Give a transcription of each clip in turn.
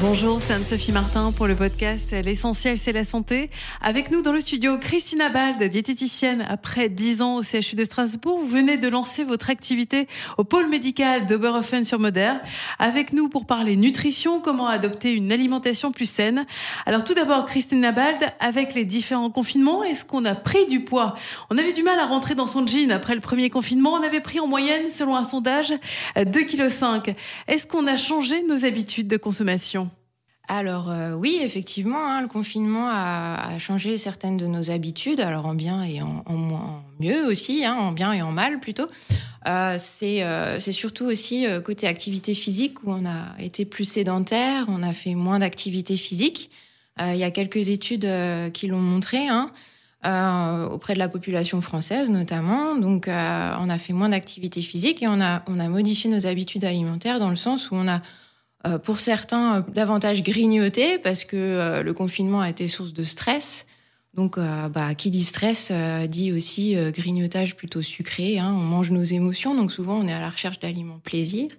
Bonjour, c'est Anne-Sophie Martin pour le podcast L'essentiel, c'est la santé. Avec nous dans le studio, Christina Bald, diététicienne. Après 10 ans au CHU de Strasbourg, vous venez de lancer votre activité au pôle médical d'Oberhofen sur Moder. Avec nous pour parler nutrition, comment adopter une alimentation plus saine. Alors tout d'abord, Christina Bald, avec les différents confinements, est-ce qu'on a pris du poids? On avait du mal à rentrer dans son jean après le premier confinement. On avait pris en moyenne, selon un sondage, 2,5 kg. Est-ce qu'on a changé nos habitudes de consommation? Alors euh, oui, effectivement, hein, le confinement a, changé certaines de nos habitudes, alors en bien et en, mieux aussi, hein, en bien et en mal plutôt. Euh, euh, c'est surtout aussi côté activité physique où on a été plus sédentaire, on a fait moins d'activité physique. Il y a quelques études qui l'ont montré. Hein, auprès de la population française notamment. Donc, on a fait moins d'activité physique et on a, on a modifié nos habitudes alimentaires dans le sens où on a euh, pour certains, euh, davantage grignoter parce que euh, le confinement a été source de stress. Donc, bah, qui dit stress dit aussi grignotage plutôt sucré. Hein. On mange nos émotions, donc souvent on est à la recherche d'aliments plaisir.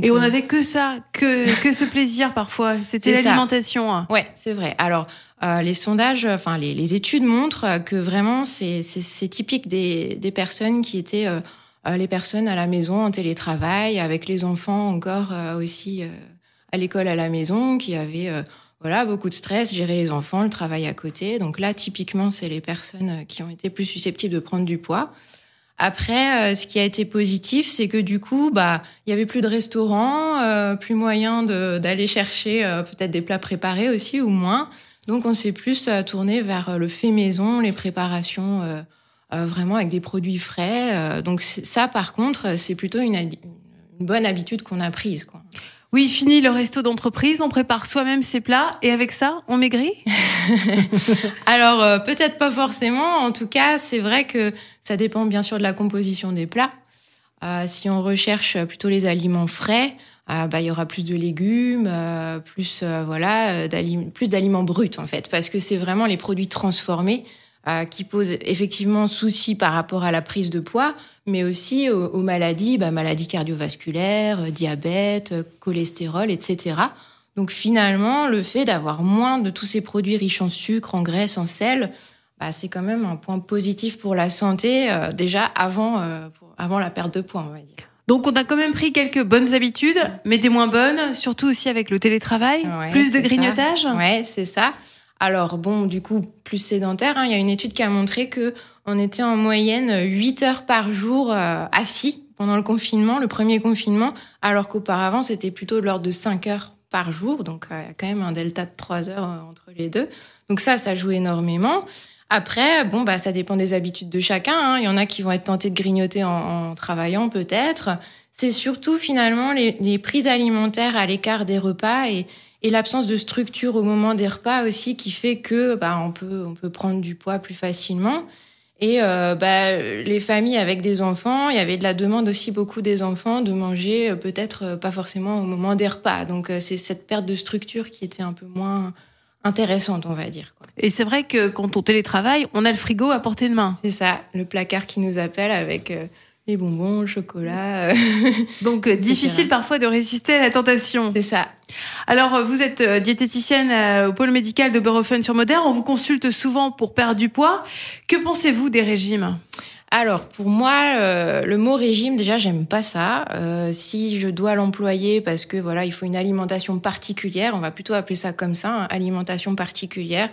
et on n'avait que ça, que, que ce plaisir parfois. C'était l'alimentation. Hein. Ouais, c'est vrai. Alors, les sondages, enfin les, les, études montrent que vraiment c'est typique des, des, personnes qui étaient euh, les personnes à la maison en télétravail, avec les enfants encore euh, aussi euh, à l'école à la maison, qui avaient voilà beaucoup de stress, gérer les enfants, le travail à côté. Donc là, typiquement, c'est les personnes qui ont été plus susceptibles de prendre du poids. Après, ce qui a été positif, c'est que du coup, bah, il y avait plus de restaurants, plus moyen d'aller chercher peut-être des plats préparés aussi ou moins. Donc, on s'est plus tourné vers le fait maison, les préparations euh, vraiment avec des produits frais. Euh, donc ça, par contre, c'est plutôt une, une, bonne habitude qu'on a prise. Quoi. Oui, fini le resto d'entreprise, on prépare soi-même ses plats et avec ça, on maigrit? Alors euh, peut-être pas forcément. En tout cas, c'est vrai que ça dépend bien sûr de la composition des plats. Euh, si on recherche plutôt les aliments frais, euh, bah, il y aura plus de légumes, plus voilà, plus d'aliments bruts en fait, parce que c'est vraiment les produits transformés euh, qui pose effectivement souci par rapport à la prise de poids, mais aussi aux, maladies, bah, maladies cardiovasculaires, euh, diabète, euh, cholestérol, etc. Donc finalement, le fait d'avoir moins de tous ces produits riches en sucre, en graisse, en sel, bah, c'est quand même un point positif pour la santé, déjà avant, avant la perte de poids, on va dire. Donc on a quand même pris quelques bonnes habitudes, mais des moins bonnes, surtout aussi avec le télétravail, plus de grignotage. Ouais, c'est ça. Alors bon, du coup, plus sédentaire, hein, il y a une étude qui a montré que on était en moyenne 8 heures par jour euh, assis pendant le confinement, le premier confinement, alors qu'auparavant, c'était plutôt de l'ordre de 5 heures par jour. Donc, euh, il y a quand même un delta de 3 heures euh, entre les deux. Donc ça, ça joue énormément. Après, bon, bah, ça dépend des habitudes de chacun. Hein. Il y en a qui vont être tentés de grignoter en, travaillant, peut-être. C'est surtout finalement les, les prises alimentaires à l'écart des repas et, et l'absence de structure au moment des repas aussi qui fait que bah, on peut on peut prendre du poids plus facilement. Et euh, bah, les familles avec des enfants, il y avait de la demande aussi beaucoup des enfants de manger euh, peut-être euh, pas forcément au moment des repas. Donc c'est cette perte de structure qui était un peu moins intéressante, on va dire. Quoi. Et c'est vrai que quand on télétravaille, on a le frigo à portée de main. C'est ça, le placard qui nous appelle avec les bonbons, le chocolat. Euh, Donc euh, difficile parfois de résister à la tentation. C'est ça. Alors euh, vous êtes diététicienne au pôle médical de Berofen sur Moder. On vous consulte souvent pour perdre du poids. Que pensez-vous des régimes? Alors pour moi, le mot régime déjà j'aime pas ça. si je dois l'employer parce que voilà il faut une alimentation particulière, on va plutôt appeler ça comme ça, hein, alimentation particulière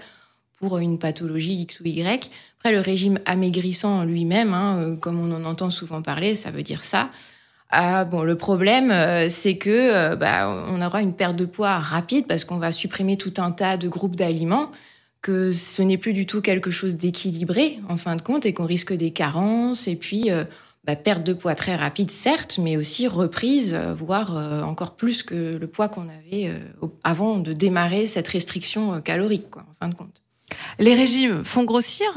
pour une pathologie X ou Y. Après, le régime amaigrissant lui-même, hein, euh, comme on en entend souvent parler, ça veut dire ça. Ah, bon, le problème, euh, c'est que euh, bah, on aura une perte de poids rapide parce qu'on va supprimer tout un tas de groupes d'aliments, que ce n'est plus du tout quelque chose d'équilibré en fin de compte et qu'on risque des carences et puis bah, perte de poids très rapide, certes, mais aussi reprise, voire encore plus que le poids qu'on avait avant de démarrer cette restriction calorique, quoi, en fin de compte. Les régimes font grossir?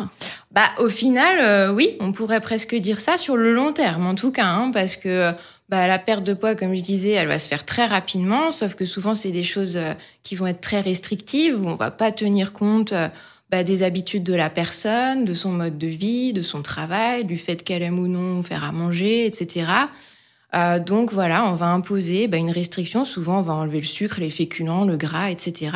Bah au final, euh, oui, on pourrait presque dire ça sur le long terme, en tout cas, hein, parce que bah, la perte de poids, comme je disais, elle va se faire très rapidement, sauf que souvent c'est des choses euh, qui vont être très restrictives où on va pas tenir compte. Euh, bah, des habitudes de la personne, de son mode de vie, de son travail, du fait qu'elle aime ou non faire à manger, etc. Donc voilà, on va imposer bah, une restriction. Souvent, on va enlever le sucre, les féculents, le gras, etc.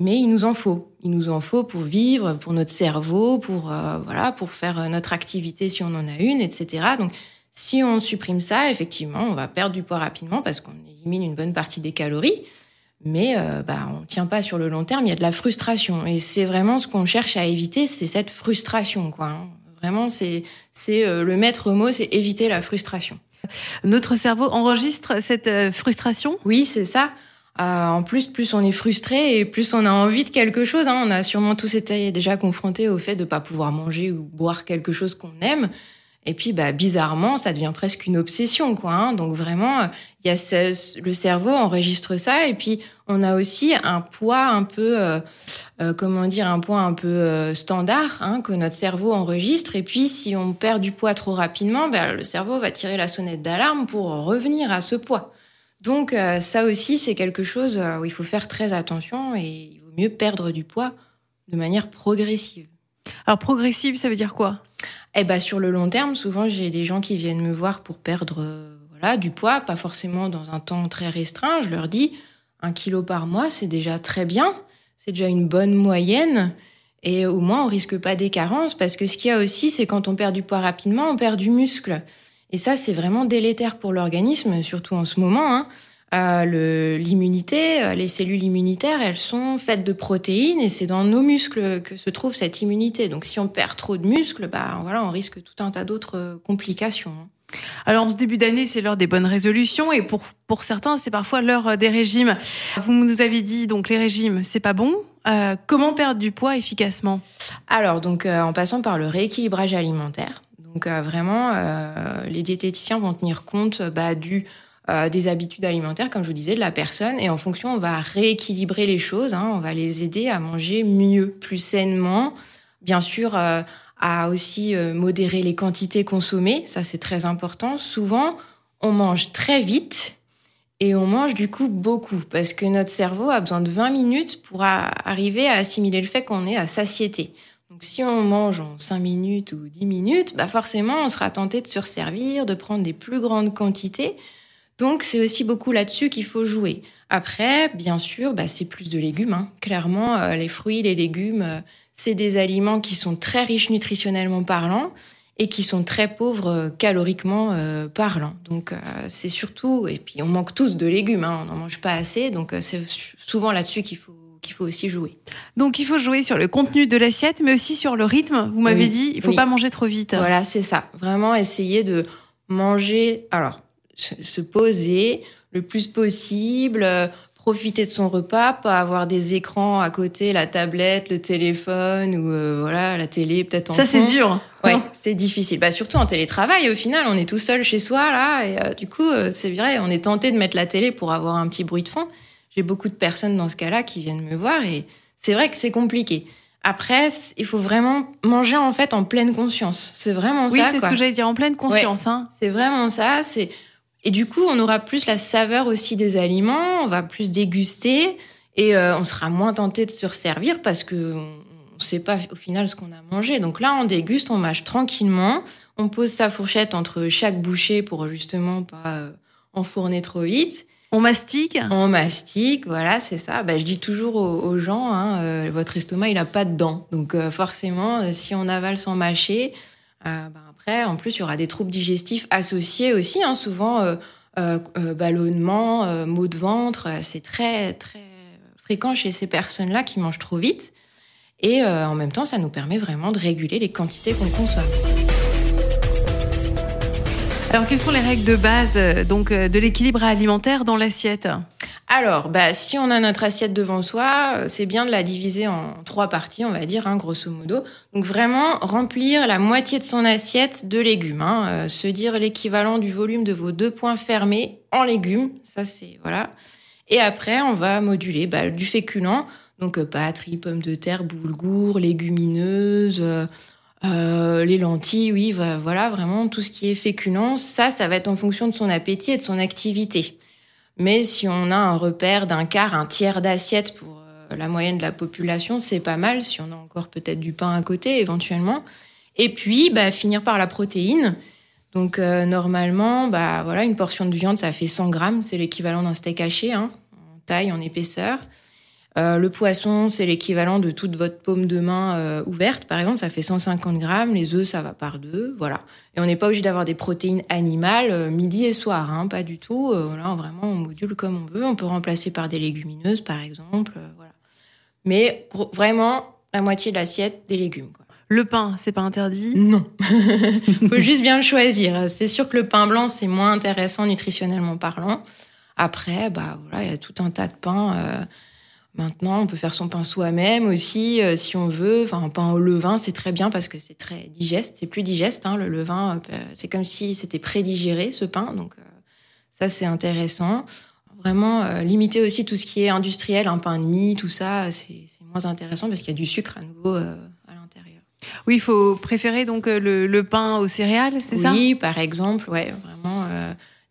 Mais il nous en faut. Il nous en faut pour vivre, pour notre cerveau, pour euh, voilà, pour faire notre activité si on en a une, etc. Donc si on supprime ça, effectivement, on va perdre du poids rapidement parce qu'on élimine une bonne partie des calories. Mais euh, bah, on ne tient pas sur le long terme, il y a de la frustration. Et c'est vraiment ce qu'on cherche à éviter, c'est cette frustration. Quoi. Hein. Vraiment, c'est euh, le maître mot, c'est éviter la frustration. Notre cerveau enregistre cette euh, frustration? Oui, c'est ça. En plus, plus on est frustré et plus on a envie de quelque chose. Hein. On a sûrement tous été déjà confrontés au fait de ne pas pouvoir manger ou boire quelque chose qu'on aime. Et puis, bah, bizarrement, ça devient presque une obsession, quoi. Hein. Donc vraiment, il y a ce, le cerveau enregistre ça, et puis on a aussi un poids un peu, euh, euh, comment dire, un poids un peu euh, standard hein, que notre cerveau enregistre. Et puis, si on perd du poids trop rapidement, bah, le cerveau va tirer la sonnette d'alarme pour revenir à ce poids. Donc ça aussi, c'est quelque chose où il faut faire très attention et il vaut mieux perdre du poids de manière progressive. Alors progressive, ça veut dire quoi? Eh ben, sur le long terme, souvent, j'ai des gens qui viennent me voir pour perdre euh, voilà, du poids, pas forcément dans un temps très restreint. Je leur dis, un kilo par mois, c'est déjà très bien. C'est déjà une bonne moyenne. Et au moins, on risque pas des carences parce que ce qu'il y a aussi, c'est quand on perd du poids rapidement, on perd du muscle. Et ça, c'est vraiment délétère pour l'organisme, surtout en ce moment. Hein. Euh, l'immunité, euh, les cellules immunitaires, elles sont faites de protéines et c'est dans nos muscles que se trouve cette immunité. Donc si on perd trop de muscles, bah voilà, on risque tout un tas d'autres euh, complications. Hein. Alors, en ce début d'année, c'est l'heure des bonnes résolutions et pour, pour certains, c'est parfois l'heure des régimes. Vous nous avez dit, donc, les régimes, c'est pas bon. comment perdre du poids efficacement? Alors, donc, en passant par le rééquilibrage alimentaire. Donc, vraiment, les diététiciens vont tenir compte bah, du euh, des habitudes alimentaires, comme je vous disais, de la personne. Et en fonction, on va rééquilibrer les choses. Hein. on va les aider à manger mieux, plus sainement. Bien sûr, euh, à aussi euh, modérer les quantités consommées. Ça, c'est très important. Souvent, on mange très vite et on mange du coup beaucoup parce que notre cerveau a besoin de 20 minutes pour arriver à assimiler le fait qu'on est à satiété. Donc si on mange en 5 minutes ou 10 minutes, bah forcément on sera tenté de surservir, de prendre des plus grandes quantités. Donc c'est aussi beaucoup là-dessus qu'il faut jouer. Après, bien sûr, bah, c'est plus de légumes. Hein. Clairement, euh, les fruits, les légumes, euh, c'est des aliments qui sont très riches nutritionnellement parlant et qui sont très pauvres euh, caloriquement parlant. Donc c'est surtout, et puis on manque tous de légumes, hein, on n'en mange pas assez, donc c'est souvent là-dessus qu'il faut qu'il faut aussi jouer. Donc il faut jouer sur le contenu de l'assiette, mais aussi sur le rythme. Vous m'avez dit, il faut pas manger trop vite. Voilà, c'est ça. Vraiment essayer de manger. Alors se poser le plus possible, euh, profiter de son repas, pas avoir des écrans à côté, la tablette, le téléphone ou euh, voilà la télé peut-être en Ça c'est dur. Ouais, c'est difficile. Bah surtout en télétravail. Au final, on est tout seul chez soi là et euh, du coup c'est vrai, on est tenté de mettre la télé pour avoir un petit bruit de fond. J'ai beaucoup de personnes dans ce cas-là qui viennent me voir et c'est vrai que c'est compliqué. Après, il faut vraiment manger en fait en pleine conscience. C'est vraiment ça. Oui, c'est ce que j'allais dire, en pleine conscience. Hein. C'est vraiment ça. C'est et du coup, on aura plus la saveur aussi des aliments, on va plus déguster et euh, on sera moins tenté de se resservir parce que on sait pas au final ce qu'on a mangé. Donc là, on déguste, on mâche tranquillement, on pose sa fourchette entre chaque bouchée pour justement pas euh, enfourner trop vite. On mastique On mastique, voilà, c'est ça. Bah, je dis toujours aux, gens, hein, euh, votre estomac, il a pas de dents. Donc forcément, si on avale sans mâcher, bah, après, en plus, il y aura des troubles digestifs associés aussi, hein, souvent euh, euh, euh, ballonnement, maux de ventre. C'est très, très fréquent chez ces personnes-là qui mangent trop vite. Et en même temps, ça nous permet vraiment de réguler les quantités qu'on consomme. Alors, quelles sont les règles de base donc de l'équilibre alimentaire dans l'assiette? Alors, bah, si on a notre assiette devant soi, euh, c'est bien de la diviser en trois parties, on va dire, hein, grosso modo. Donc vraiment remplir la moitié de son assiette de légumes, hein, euh, se dire l'équivalent du volume de vos deux points fermés en légumes. Ça, c'est voilà. Et après, on va moduler bah, du féculent, donc euh, pâtes, pommes de terre, boulgour, légumineuses. Les lentilles, oui, voilà, vraiment tout ce qui est féculent, ça, ça va être en fonction de son appétit et de son activité. Mais si on a un repère d'un quart, un tiers d'assiette pour euh, la moyenne de la population, c'est pas mal. Si on a encore peut-être du pain à côté, éventuellement. Et puis, bah, finir par la protéine. Donc, normalement, bah, voilà, une portion de viande, ça fait 100 grammes. C'est l'équivalent d'un steak haché, hein, en taille, en épaisseur. Euh, le poisson, c'est l'équivalent de toute votre paume de main euh, ouverte, par exemple, ça fait 150 grammes. Les œufs, ça va par deux, voilà. Et on n'est pas obligé d'avoir des protéines animales euh, midi et soir, hein, pas du tout. voilà, vraiment, on module comme on veut. On peut remplacer par des légumineuses, par exemple, voilà. Mais vraiment, la moitié de l'assiette, des légumes. Quoi. Le pain, c'est pas interdit? Non. Faut juste bien le choisir. C'est sûr que le pain blanc, c'est moins intéressant nutritionnellement parlant. Après, bah voilà, il y a tout un tas de pains. Maintenant, on peut faire son pain soi-même aussi, euh, si on veut. Enfin, un pain au levain, c'est très bien parce que c'est très digeste. C'est plus digeste, hein, le levain. Euh, c'est comme si c'était prédigéré, ce pain. Donc, euh, ça, c'est intéressant. Vraiment, limiter aussi tout ce qui est industriel, un pain de mie, tout ça, c'est moins intéressant parce qu'il y a du sucre à nouveau à l'intérieur. Oui, il faut préférer donc le, pain aux céréales, c'est ça? Oui, par exemple, ouais, vraiment.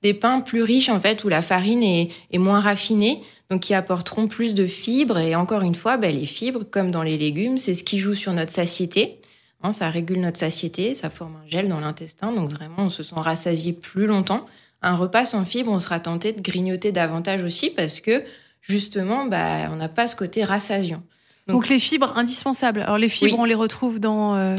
Des pains plus riches, en fait, où la farine est, est moins raffinée donc qui apporteront plus de fibres. Et encore une fois, ben, les fibres, comme dans les légumes, c'est ce qui joue sur notre satiété. Hein, ça régule notre satiété, ça forme un gel dans l'intestin, donc vraiment on se sent rassasié plus longtemps. Un repas sans fibres, on sera tenté de grignoter davantage aussi parce que justement, ben, on n'a pas ce côté rassasiant. Donc, les fibres indispensables. Alors les fibres, on les retrouve dans euh,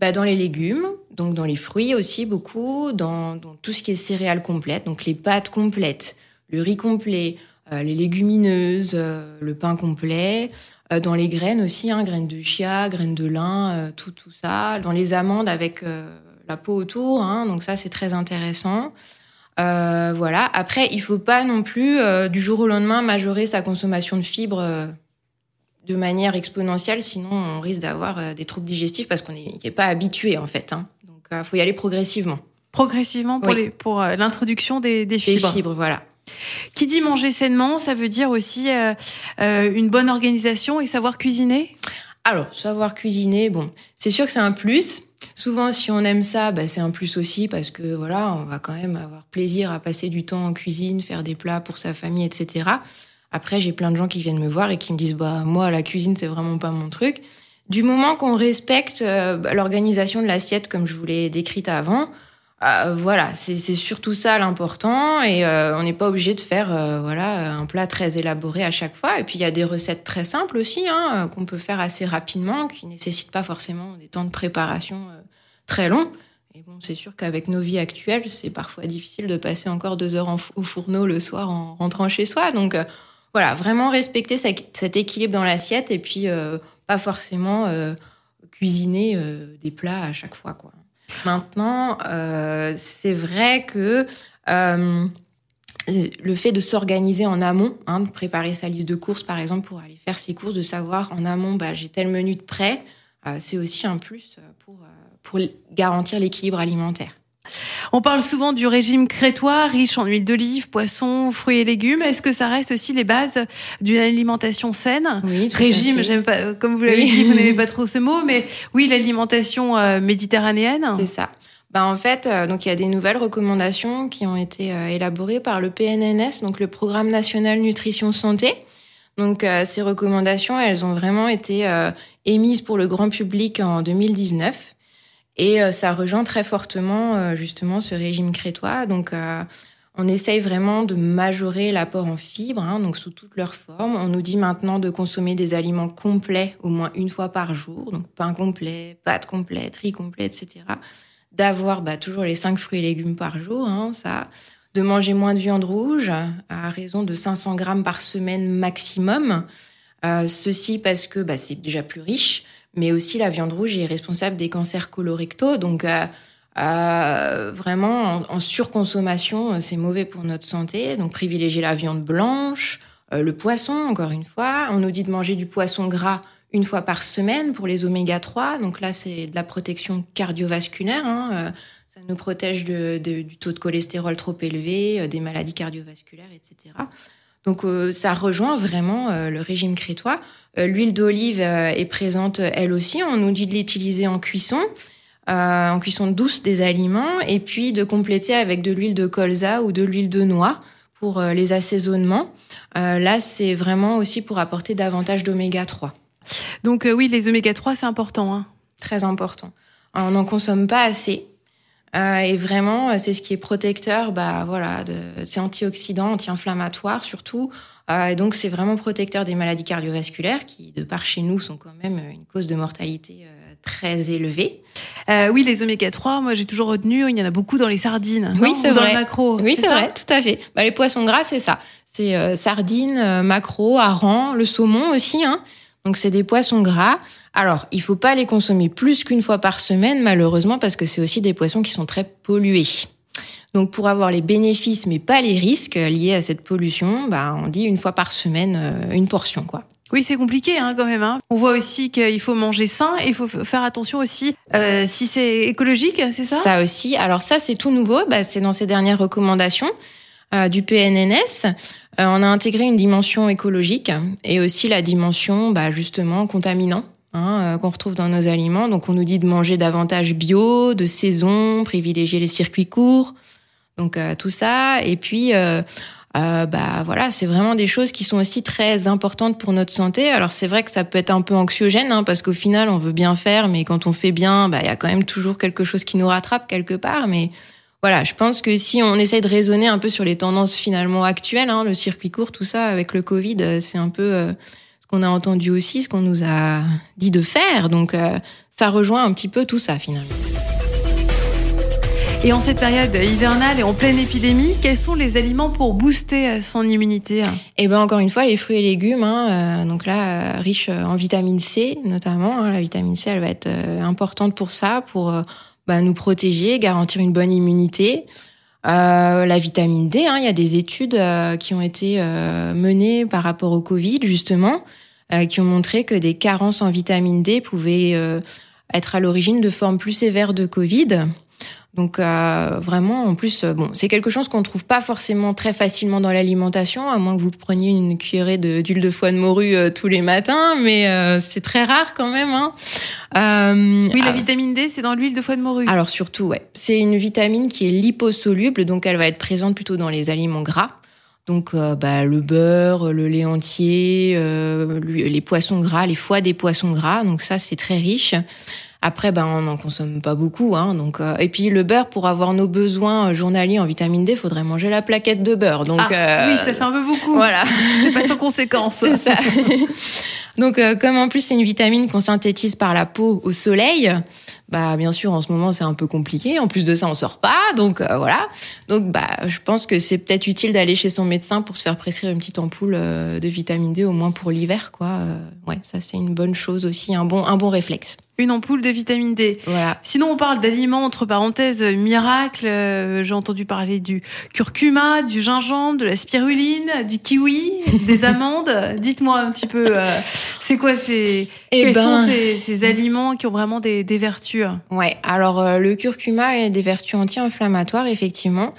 bah, dans les légumes, donc dans les fruits aussi beaucoup, dans, dans, tout ce qui est céréales complètes, donc les pâtes complètes, le riz complet, euh, les légumineuses, euh, le pain complet, euh, dans les graines aussi, hein, graines de chia, graines de lin, tout, tout ça, dans les amandes avec la peau autour, hein, donc ça c'est très intéressant. voilà. Après, il faut pas non plus du jour au lendemain majorer sa consommation de fibres de manière exponentielle, sinon on risque d'avoir des troubles digestifs parce qu'on n'est pas habitué en fait. Hein. Donc, il faut y aller progressivement. Progressivement pour pour l'introduction des, des fibres. Des fibres, voilà. Qui dit manger sainement, ça veut dire aussi euh, euh, une bonne organisation et savoir cuisiner? Alors, savoir cuisiner, bon, c'est sûr que c'est un plus. Souvent, si on aime ça, bah, c'est un plus aussi parce que voilà, on va quand même avoir plaisir à passer du temps en cuisine, faire des plats pour sa famille, etc. Après, j'ai plein de gens qui viennent me voir et qui me disent bah moi la cuisine c'est vraiment pas mon truc. Du moment qu'on respecte euh, l'organisation de l'assiette comme je vous l'ai décrite avant, euh, voilà, c'est surtout ça l'important et euh, on n'est pas obligé de faire voilà un plat très élaboré à chaque fois. Et puis il y a des recettes très simples aussi hein, qu'on peut faire assez rapidement, qui nécessitent pas forcément des temps de préparation très longs. Et bon, c'est sûr qu'avec nos vies actuelles, c'est parfois difficile de passer encore deux heures au fourneau le soir en rentrant chez soi. Donc voilà, vraiment respecter cet équilibre dans l'assiette et puis pas forcément cuisiner des plats à chaque fois. Maintenant, euh, c'est vrai que euh, le fait de s'organiser en amont, hein, de préparer sa liste de courses par exemple pour aller faire ses courses, de savoir en amont, bah, j'ai tel menu de prêt, euh, c'est aussi un plus pour, pour garantir l'équilibre alimentaire. On parle souvent du régime crétois, riche en huile d'olive, poissons, fruits et légumes. Est-ce que ça reste aussi les bases d'une alimentation saine? Oui, régime, j'aime pas, euh, comme vous l'avez dit, vous n'aimez pas trop ce mot, mais oui, l'alimentation euh, méditerranéenne. C'est ça. Ben, en fait, euh, donc il y a des nouvelles recommandations qui ont été élaborées par le PNNS, donc le Programme national nutrition santé. Donc ces recommandations, elles ont vraiment été émises pour le grand public en 2019. Et euh, ça rejoint très fortement euh, justement ce régime crétois. Donc euh, on essaye vraiment de majorer l'apport en fibres, hein, donc sous toutes leurs formes. On nous dit maintenant de consommer des aliments complets au moins une fois par jour, donc pain complet, pâtes complètes, riz complet, etc. D'avoir bah, toujours les cinq fruits et légumes par jour, hein, ça. De manger moins de viande rouge, à raison de 500 grammes par semaine maximum. Euh, ceci parce que bah, c'est déjà plus riche mais aussi la viande rouge est responsable des cancers colorectaux. Donc, euh, euh, vraiment, en, surconsommation, euh, c'est mauvais pour notre santé. Donc, privilégier la viande blanche, le poisson, encore une fois. On nous dit de manger du poisson gras une fois par semaine pour les oméga 3. Donc là, c'est de la protection cardiovasculaire. Hein. Ça nous protège du taux de cholestérol trop élevé, des maladies cardiovasculaires, etc. Donc euh, ça rejoint vraiment euh, le régime crétois. Euh, l'huile d'olive est présente elle aussi. On nous dit de l'utiliser en cuisson, en cuisson douce des aliments, et puis de compléter avec de l'huile de colza ou de l'huile de noix pour les assaisonnements. là, c'est vraiment aussi pour apporter davantage d'oméga 3. Donc oui, les oméga 3, c'est important. Hein. Très important. On n'en consomme pas assez. Euh, et vraiment, c'est ce qui est protecteur, bah voilà, c'est antioxydant, anti-inflammatoire surtout. Euh, et donc c'est vraiment protecteur des maladies cardiovasculaires qui, de par chez nous, sont quand même une cause de mortalité euh, très élevée. oui, les oméga 3, moi j'ai toujours retenu, il y en a beaucoup dans les sardines. Oui, c'est vrai. Dans le macro. Oui, c'est vrai, tout à fait. Bah, les poissons gras, c'est ça. C'est sardines, macro, hareng, le saumon aussi. Hein. Donc c'est des poissons gras. Alors, il faut pas les consommer plus qu'une fois par semaine, malheureusement, parce que c'est aussi des poissons qui sont très pollués. Donc pour avoir les bénéfices mais pas les risques liés à cette pollution, bah on dit une fois par semaine euh, une portion quoi. Oui, c'est compliqué hein, quand même. Hein. On voit aussi qu'il faut manger sain et il faut faire attention aussi euh, si c'est écologique, c'est ça? Ça aussi. Alors ça, c'est tout nouveau. Bah, c'est dans ces dernières recommandations euh, du PNNS. Euh, on a intégré une dimension écologique et aussi la dimension bah, justement contaminant. Hein, euh, qu'on retrouve dans nos aliments. Donc on nous dit de manger davantage bio, de saison, privilégier les circuits courts. Donc euh, tout ça. Et puis bah voilà, c'est vraiment des choses qui sont aussi très importantes pour notre santé. Alors c'est vrai que ça peut être un peu anxiogène hein, parce qu'au final on veut bien faire, mais quand on fait bien, bah il y a quand même toujours quelque chose qui nous rattrape quelque part. Mais voilà, je pense que si on essaye de raisonner un peu sur les tendances finalement actuelles, hein, le circuit court, tout ça, avec le Covid, euh, c'est un peu euh, ce qu'on a entendu aussi, ce qu'on nous a dit de faire. Donc, euh, ça rejoint un petit peu tout ça finalement. Et en cette période hivernale et en pleine épidémie, quels sont les aliments pour booster son immunité Eh ben encore une fois, les fruits et légumes. Hein, donc là, riches en vitamine C notamment. Hein, la vitamine C, elle va être importante pour ça, pour bah, nous protéger, garantir une bonne immunité. Euh, la vitamine D, hein, il y a des études euh, qui ont été euh, menées par rapport au Covid, justement, qui ont montré que des carences en vitamine D pouvaient être à l'origine de formes plus sévères de Covid. Donc euh, vraiment, en plus, euh, bon, c'est quelque chose qu'on trouve pas forcément très facilement dans l'alimentation, à moins que vous preniez une cuillerée d'huile de, foie de morue euh, tous les matins, mais c'est très rare quand même. Hein. oui, la vitamine D, c'est dans l'huile de foie de morue. Alors surtout, ouais, c'est une vitamine qui est liposoluble, donc elle va être présente plutôt dans les aliments gras. Donc bah, le beurre, le lait entier, les poissons gras, les foies des poissons gras, donc ça c'est très riche. Après, ben, on n'en consomme pas beaucoup. Hein, donc, euh, et puis le beurre, pour avoir nos besoins euh, journaliers en vitamine D, il faudrait manger la plaquette de beurre. Donc, ah, euh, oui, ça fait un peu beaucoup. Voilà. c'est pas sans conséquence. c'est ça. donc, comme en plus c'est une vitamine qu'on synthétise par la peau au soleil, bah bien sûr en ce moment c'est un peu compliqué. En plus de ça, on sort pas, donc voilà. Donc bah je pense que c'est peut-être utile d'aller chez son médecin pour se faire prescrire une petite ampoule de vitamine D au moins pour l'hiver, quoi. ouais, ça c'est une bonne chose aussi, un bon un bon réflexe une ampoule de vitamine D. Voilà. Sinon, on parle d'aliments entre parenthèses miracles. Euh, j'ai entendu parler du curcuma, du gingembre, de la spiruline, du kiwi, des amandes. Dites-moi un petit peu, euh, c'est quoi ces eh quels ben... sont ces, ces, aliments qui ont vraiment des, des vertus Ouais. Alors euh, le curcuma a des vertus anti-inflammatoires, effectivement.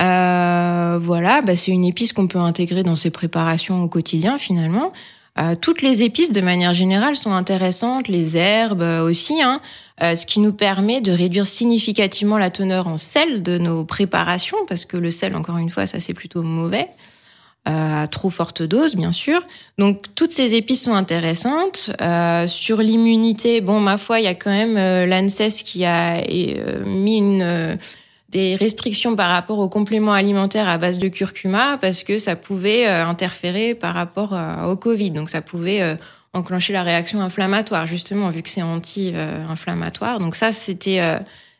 voilà, bah, c'est une épice qu'on peut intégrer dans ses préparations au quotidien finalement. Euh, toutes les épices, de manière générale, sont intéressantes, les herbes euh, aussi, hein, euh, ce qui nous permet de réduire significativement la teneur en sel de nos préparations, parce que le sel, encore une fois, ça c'est plutôt mauvais, à trop forte dose, bien sûr. Donc toutes ces épices sont intéressantes. sur l'immunité, bon, ma foi, il y a quand même l'ANSES qui a mis une des restrictions par rapport aux compléments alimentaires à base de curcuma parce que ça pouvait euh, interférer par rapport euh, au Covid. Donc ça pouvait euh, enclencher la réaction inflammatoire justement vu que c'est anti-inflammatoire. Donc ça c'était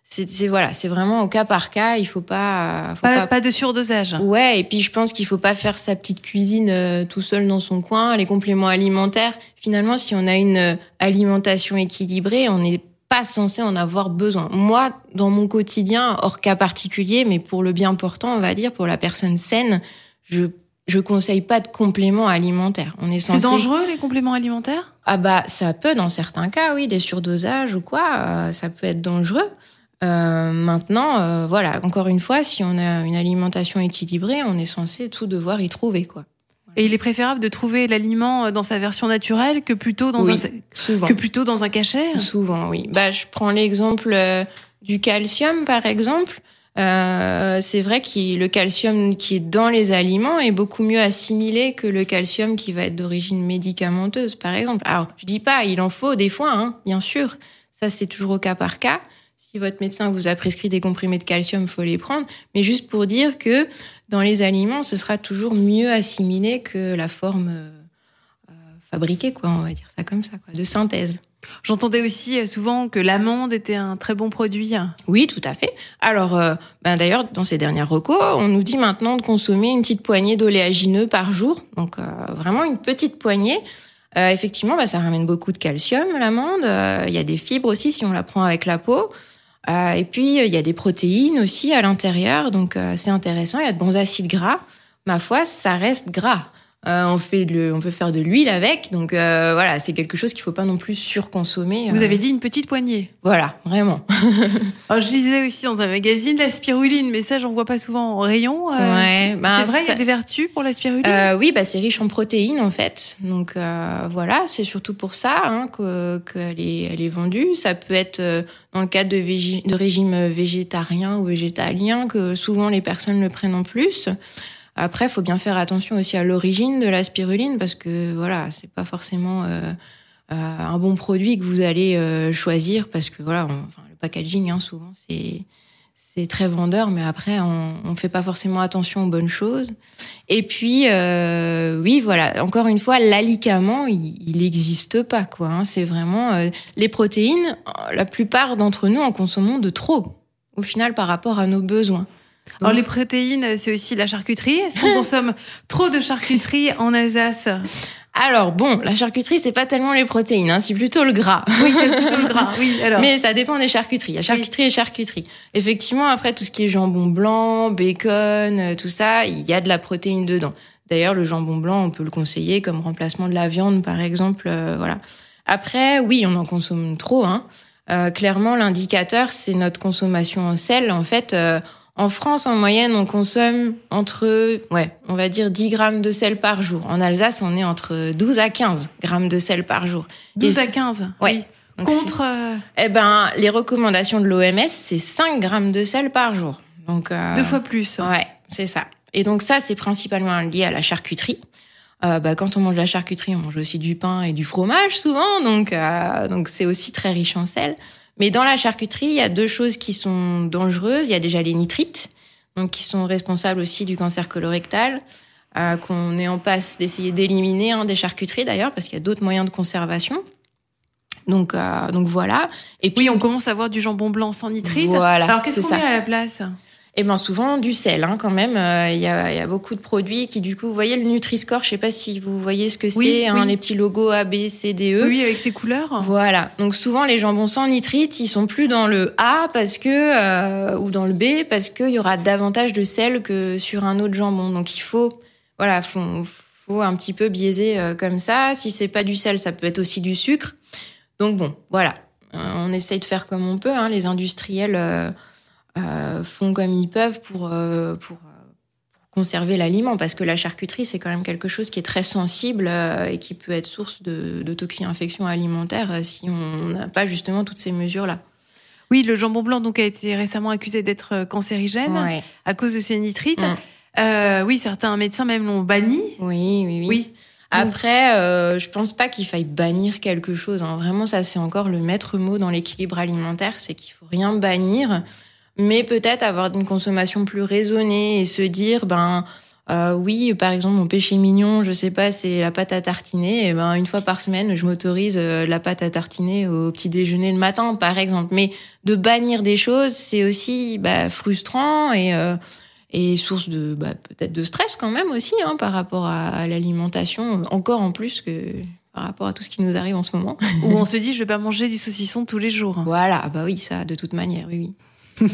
c'est voilà, c'est vraiment au cas par cas. Il faut pas, faut pas, pas, de surdosage. Ouais, et puis je pense qu'il faut pas faire sa petite cuisine tout seul dans son coin. Les compléments alimentaires, finalement, si on a une alimentation équilibrée, on est pas censé en avoir besoin. Moi, dans mon quotidien, hors cas particulier, mais pour le bien portant, on va dire, pour la personne saine, je je conseille pas de compléments alimentaires. On est censé. C'est dangereux les compléments alimentaires? Ah bah ça peut dans certains cas, oui, des surdosages ou quoi, euh, ça peut être dangereux. Euh, maintenant, euh, voilà, encore une fois, si on a une alimentation équilibrée, on est censé tout devoir y trouver, quoi. Et il est préférable de trouver l'aliment euh, dans sa version naturelle que plutôt dans un souvent. que plutôt dans un cachet. Souvent, oui. Bah, je prends l'exemple euh, du calcium, par exemple. Euh, c'est vrai que le calcium qui est dans les aliments est beaucoup mieux assimilé que le calcium qui va être d'origine médicamenteuse, par exemple. Alors, je dis pas, il en faut des fois, hein, bien sûr. Ça, c'est toujours au cas par cas. Si votre médecin vous a prescrit des comprimés de calcium, il faut les prendre. Mais juste pour dire que dans les aliments, ce sera toujours mieux assimilé que la forme euh, euh, fabriquée, quoi, on va dire ça comme ça, quoi, de synthèse. J'entendais aussi euh, souvent que l'amande était un très bon produit. Oui, tout à fait. Alors, euh, ben d'ailleurs, dans ces dernières recos, on nous dit maintenant de consommer une petite poignée d'oléagineux par jour. Donc, euh, vraiment une petite poignée. effectivement, ben, ça ramène beaucoup de calcium, l'amande. Il y a des fibres aussi si on la prend avec la peau. Et puis, il y a des protéines aussi à l'intérieur. Donc, c'est intéressant. Il y a de bons acides gras. Ma foi, ça reste gras. Euh, on fait le, on peut faire de l'huile avec, donc euh, voilà, c'est quelque chose qu'il faut pas non plus surconsommer. Vous euh. avez dit une petite poignée. Voilà, vraiment. Alors, je lisais aussi dans un magazine la spiruline, mais ça j'en vois pas souvent en rayon. ouais, ben, c'est vrai, il y a des vertus pour la spiruline? oui, bah c'est riche en protéines en fait, donc voilà, c'est surtout pour ça hein, qu'elle est, elle est vendue. Ça peut être dans le cadre de, de régime végétarien ou végétalien que souvent les personnes le prennent en plus. Après, faut bien faire attention aussi à l'origine de la spiruline parce que voilà, c'est pas forcément euh, euh, un bon produit que vous allez euh, choisir parce que voilà, le packaging hein, souvent c'est très vendeur, mais après on, on fait pas forcément attention aux bonnes choses. Et puis oui, voilà, encore une fois, l'alicament il n'existe pas quoi. Hein, c'est vraiment les protéines. La plupart d'entre nous en consommons de trop au final par rapport à nos besoins. Alors les protéines, c'est aussi la charcuterie. Est-ce qu'on consomme trop de charcuterie en Alsace alors bon, la charcuterie c'est pas tellement les protéines, hein, c'est plutôt le gras. Oui, c'est plutôt le gras. Oui, alors. Mais ça dépend des charcuteries. Il y a charcuterie et charcuterie. Effectivement, après tout ce qui est jambon blanc, bacon, euh, tout ça, il y a de la protéine dedans. D'ailleurs, le jambon blanc, on peut le conseiller comme remplacement de la viande, par exemple. Euh, voilà. Après, oui, on en consomme trop. Hein. Euh, clairement, l'indicateur, c'est notre consommation en sel. En fait, euh, en France, en moyenne, on consomme entre, ouais, on va dire 10 grammes de sel par jour. En Alsace, on est entre 12 à 15 grammes de sel par jour. 12 à 15 Oui. Contre euh, Eh ben, les recommandations de l'OMS, c'est 5 grammes de sel par jour. Donc euh... deux fois plus. Ouais, c'est ça. Et donc ça, c'est principalement lié à la charcuterie. Euh, bah, quand on mange de la charcuterie, on mange aussi du pain et du fromage souvent, donc euh, donc c'est aussi très riche en sel. Mais dans la charcuterie, il y a deux choses qui sont dangereuses. Il y a déjà les nitrites, donc qui sont responsables aussi du cancer colorectal, euh, qu'on est en passe d'essayer d'éliminer hein, des charcuteries d'ailleurs, parce qu'il y a d'autres moyens de conservation. Donc, euh, donc voilà. Et puis, oui, on commence à avoir du jambon blanc sans nitrite. Voilà. Alors, qu'est-ce qu'on met à la place? Et eh bien souvent du sel hein, quand même. Euh, il y, a, y, a, beaucoup de produits qui du coup, vous voyez le Nutri-Score, je sais pas si vous voyez ce que c'est, hein, les petits logos A, B, C, D, E. Oui, avec ces couleurs. Voilà. Donc souvent les jambons sans nitrite, ils sont plus dans le A parce que euh, ou dans le B parce qu'il y aura davantage de sel que sur un autre jambon. Donc il faut, voilà, faut, faut un petit peu biaiser euh, comme ça. Si c'est pas du sel, ça peut être aussi du sucre. Donc bon, voilà. on essaye de faire comme on peut. Hein, les industriels font comme ils peuvent pour, euh, pour, pour conserver l'aliment, parce que la charcuterie, c'est quand même quelque chose qui est très sensible euh, et qui peut être source de, de toxi-infection alimentaire si on n'a pas justement toutes ces mesures-là. Oui, le jambon blanc donc a été récemment accusé d'être cancérigène à cause de ces nitrites. Oui, certains médecins même l'ont banni. Oui, oui, oui. Après, euh, je pense pas qu'il faille bannir quelque chose. Hein. Vraiment, ça c'est encore le maître mot dans l'équilibre alimentaire, c'est qu'il faut rien bannir mais peut-être avoir une consommation plus raisonnée et se dire ben euh, oui, par exemple, mon péché mignon, je sais pas, c'est la pâte à tartiner. Et ben, une fois par semaine, je m'autorise euh, la pâte à tartiner au petit déjeuner le matin, par exemple. Mais de bannir des choses, c'est aussi bah, frustrant et euh, et source de bah, peut-être de stress quand même aussi hein, par rapport à, à l'alimentation, encore en plus que par rapport à tout ce qui nous arrive en ce moment. Où on se dit, je vais pas manger du saucisson tous les jours. Voilà, bah oui, ça, de toute manière, oui, oui.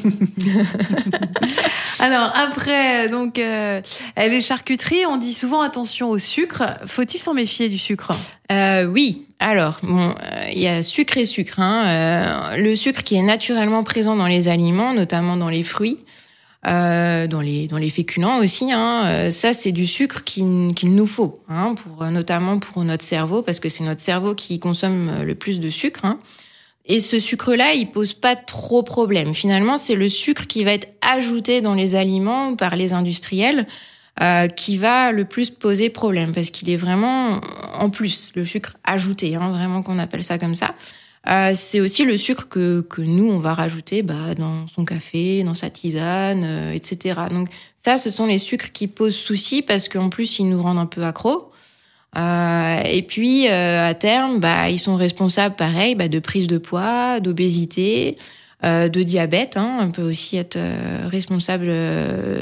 Alors après, donc euh, les charcuteries, on dit souvent attention au sucre. Faut-il s'en méfier du sucre? Euh, Oui. Alors, bon, euh, il y a sucre et sucre. Hein. Euh, le sucre qui est naturellement présent dans les aliments, notamment dans les fruits, euh, dans les dans les féculents aussi. Hein. Ça, c'est du sucre qu'il nous faut, hein, pour notamment pour notre cerveau, parce que c'est notre cerveau qui consomme le plus de sucre. Hein. Et ce sucre-là, il pose pas trop problème. Finalement, c'est le sucre qui va être ajouté dans les aliments par les industriels euh, qui va le plus poser problème parce qu'il est vraiment en plus le sucre ajouté, hein, vraiment qu'on appelle ça comme ça. Euh, c'est aussi le sucre que, que nous on va rajouter bah, dans son café, dans sa tisane, euh, etc. Donc ça, ce sont les sucres qui posent souci parce qu'en plus ils nous rendent un peu accros. Euh, et puis euh, à terme, bah, ils sont responsables, pareil, bah, de prise de poids, d'obésité, euh, de diabète. Hein. On peut aussi être responsable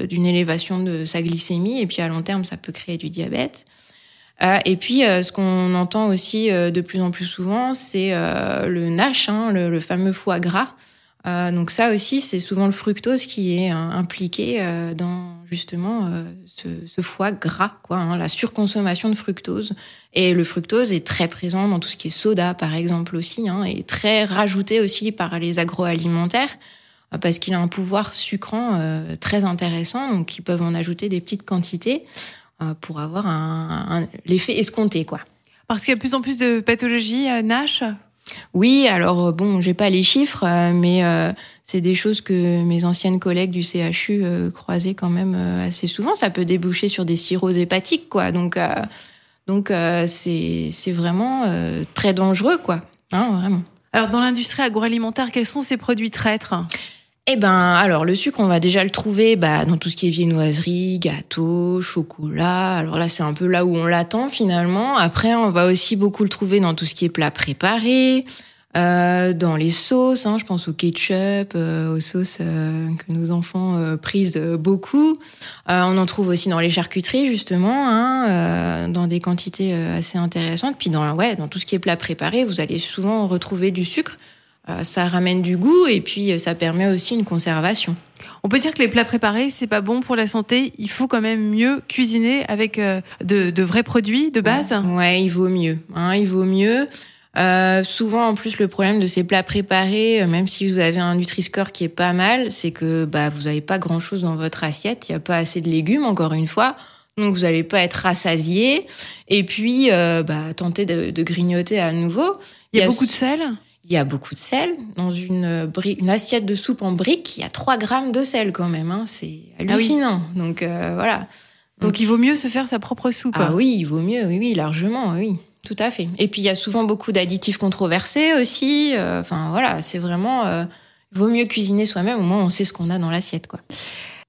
d'une élévation de sa glycémie, et puis à long terme, ça peut créer du diabète. Et puis, ce qu'on entend aussi de plus en plus souvent, c'est le NASH, hein, le, fameux foie gras. Donc ça aussi, c'est souvent le fructose qui est impliqué dans justement ce, ce, foie gras, quoi, hein, la surconsommation de fructose. Et le fructose est très présent dans tout ce qui est soda, par exemple aussi, hein, et très rajouté aussi par les agroalimentaires parce qu'il a un pouvoir sucrant euh, très intéressant, donc ils peuvent en ajouter des petites quantités euh, pour avoir un, un l'effet escompté, quoi. Parce qu'il y a de plus en plus de pathologies euh, NASH? Oui, alors bon, j'ai pas les chiffres, mais euh, c'est des choses que mes anciennes collègues du CHU euh, croisaient quand même euh, assez souvent. Ça peut déboucher sur des cirrhoses hépatiques, quoi. Donc, donc c'est c'est vraiment très dangereux, quoi. Hein, vraiment. Alors, dans l'industrie agroalimentaire, quels sont ces produits traîtres? Eh ben, alors le sucre, on va déjà le trouver bah, dans tout ce qui est viennoiserie, gâteau, chocolat. Alors là, c'est un peu là où on l'attend finalement. Après, on va aussi beaucoup le trouver dans tout ce qui est plat préparé, euh, dans les sauces. Hein, je pense au ketchup, euh, aux sauces euh, que nos enfants euh, prisent beaucoup. Euh, on en trouve aussi dans les charcuteries justement, hein, euh, dans des quantités assez intéressantes. Puis dans ouais, dans tout ce qui est plat préparé, vous allez souvent retrouver du sucre. Euh, ça ramène du goût et puis euh, ça permet aussi une conservation. On peut dire que les plats préparés, c'est pas bon pour la santé. Il faut quand même mieux cuisiner avec euh, de, de vrais produits de base. Ouais, ouais il vaut mieux. Hein, il vaut mieux. Euh, souvent, en plus, le problème de ces plats préparés, même si vous avez un Nutri-Score qui est pas mal, c'est que bah, vous n'avez pas grand-chose dans votre assiette. Il n'y a pas assez de légumes, encore une fois. Donc, vous n'allez pas être rassasié. Et puis, euh, bah, tenter de, de, grignoter à nouveau. Il y a, il y a beaucoup de sel il y a beaucoup de sel. Dans une, une assiette de soupe en brique, il y a 3 grammes de sel quand même. Hein. C'est hallucinant. Ah oui. Donc euh, voilà. Donc, Donc, il vaut mieux se faire sa propre soupe. Ah oui, il vaut mieux, oui, oui, largement, oui. Tout à fait. Et puis il y a souvent beaucoup d'additifs controversés aussi. Euh, enfin voilà, c'est vraiment. Euh, il vaut mieux cuisiner soi-même, au moins on sait ce qu'on a dans l'assiette, quoi.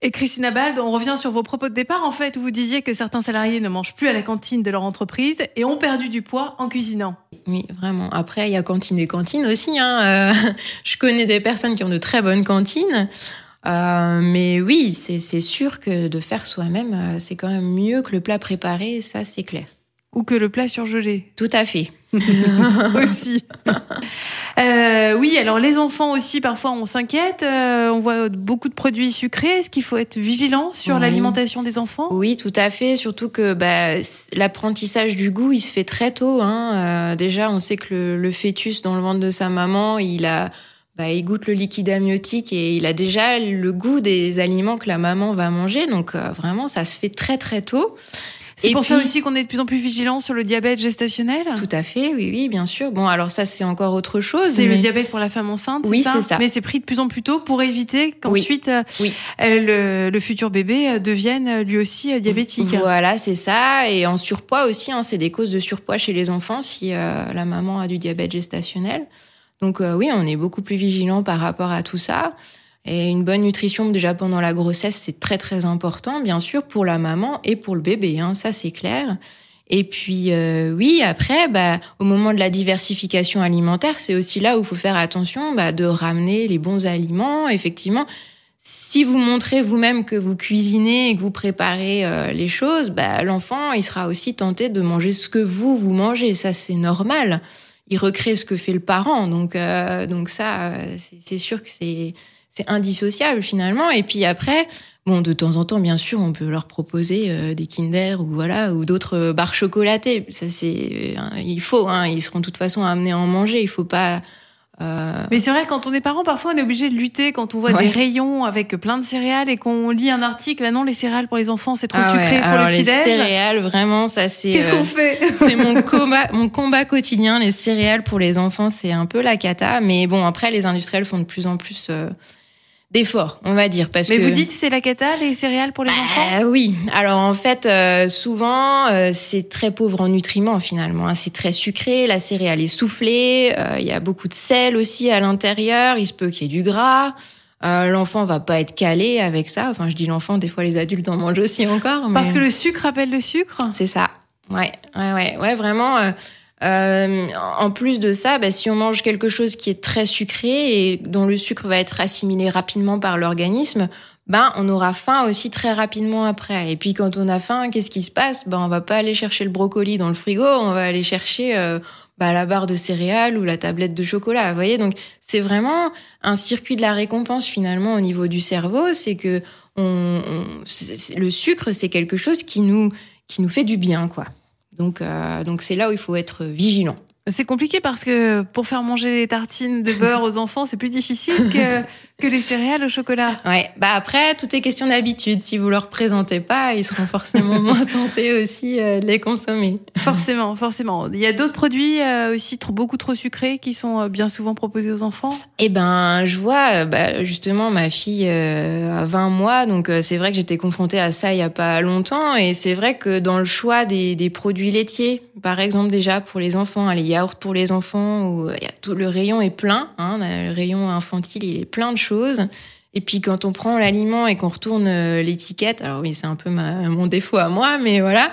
Et Christina Bald, on revient sur vos propos de départ. En fait, où vous disiez que certains salariés ne mangent plus à la cantine de leur entreprise et ont perdu du poids en cuisinant. Oui, vraiment. Après, il y a cantine et cantine aussi. Hein. Euh, je connais des personnes qui ont de très bonnes cantines. Euh, mais oui, c'est sûr que de faire soi-même, euh, c'est quand même mieux que le plat préparé, ça c'est clair. Ou que le plat surgelé. Tout à fait. aussi. Euh, oui, alors les enfants aussi, parfois on s'inquiète. Euh, on voit beaucoup de produits sucrés. Est-ce qu'il faut être vigilant sur oui. l'alimentation des enfants? Oui, tout à fait. Surtout que bah, l'apprentissage du goût, il se fait très tôt. Hein. Euh, déjà, on sait que le, le, fœtus dans le ventre de sa maman, il a, bah, il goûte le liquide amniotique et il a déjà le goût des aliments que la maman va manger. Donc vraiment, ça se fait très très tôt. C'est pour puis, ça aussi qu'on est de plus en plus vigilant sur le diabète gestationnel? Tout à fait, oui, oui, bien sûr. Bon, alors ça, c'est encore autre chose. C'est mais... le diabète pour la femme enceinte, oui, c'est ça, ça, Mais c'est pris de plus en plus tôt pour éviter qu'ensuite oui. oui. euh, le, le, futur bébé devienne lui aussi diabétique. Voilà, c'est ça. Et en surpoids aussi, hein, c'est des causes de surpoids chez les enfants si euh, la maman a du diabète gestationnel. Donc euh, oui, on est beaucoup plus vigilant par rapport à tout ça. Et une bonne nutrition déjà pendant la grossesse, c'est très très important, bien sûr, pour la maman et pour le bébé, hein, ça c'est clair. Et puis euh, oui, après, bah, au moment de la diversification alimentaire, c'est aussi là où il faut faire attention bah, de ramener les bons aliments. Effectivement, si vous montrez vous-même que vous cuisinez et que vous préparez euh, les choses, bah, l'enfant il sera aussi tenté de manger ce que vous vous mangez. Ça c'est normal. Il recrée ce que fait le parent, donc euh, donc ça c'est sûr que c'est c'est indissociable finalement. Et puis après, bon, de temps en temps, bien sûr, on peut leur proposer euh, des Kinder ou voilà ou d'autres barres chocolatées. Ça, c'est, euh, il faut. Hein, ils seront de toute façon amenés à en manger. Il faut pas. Euh... Mais c'est vrai, quand on est parent, parfois on est obligé de lutter quand on voit ouais. des rayons avec plein de céréales et qu'on lit un article. Ah non, les céréales pour les enfants, c'est trop ah sucré ouais. pour Alors le petit Les céréales, vraiment, ça c'est. Qu'est-ce qu'on fait? C'est mon combat, mon combat quotidien. Les céréales pour les enfants, c'est un peu la cata. Mais bon, après, les industriels font de plus en plus. Euh, d'effort, on va dire. Parce Mais que... vous dites c'est la cata, les céréales pour les enfants? Euh, oui, alors en fait, euh, souvent, euh, c'est très pauvre en nutriments finalement. hein. C'est très sucré, la céréale est soufflée, euh, il y a beaucoup de sel aussi à l'intérieur, il se peut qu'il y ait du gras. Euh, l'enfant va pas être calé avec ça. Enfin, je dis l'enfant, des fois les adultes en mangent aussi encore. mais- Parce que le sucre appelle le sucre? C'est ça. Ouais, ouais, ouais, ouais, vraiment. euh, euh, en plus de ça, bah, si on mange quelque chose qui est très sucré et dont le sucre va être assimilé rapidement par l'organisme, ben on aura faim aussi très rapidement après. Et puis quand on a faim, qu'est-ce qui se passe? Ben on va pas aller chercher le brocoli dans le frigo, on va aller chercher euh, bah, la barre de céréales ou la tablette de chocolat. Vous voyez, donc c'est vraiment un circuit de la récompense finalement au niveau du cerveau. C'est que on, on- le sucre, c'est quelque chose qui nous qui nous fait du bien, quoi. Donc, euh, donc c'est là où il faut être vigilant. C'est compliqué parce que pour faire manger les tartines de beurre aux enfants, c'est plus difficile que, que les céréales au chocolat. Ouais. Bah après, tout est question d'habitude. Si vous leur présentez pas, ils seront forcément moins tentés aussi euh, de les consommer. Forcément, forcément. Il y a d'autres produits euh, aussi trop, beaucoup trop sucrés qui sont euh, bien souvent proposés aux enfants? Eh ben, je vois, bah, justement, ma fille a 20 mois, donc c'est vrai que j'étais confrontée à ça il y a pas longtemps, et c'est vrai que dans le choix des, des produits laitiers, par exemple déjà pour les enfants, hein, les yaourts pour les enfants, où il y a tout, le rayon est plein, hein, le rayon infantile il est plein de choses. Et puis quand on prend l'aliment et qu'on retourne euh, l'étiquette, alors oui c'est un peu ma, mon défaut à moi, mais voilà,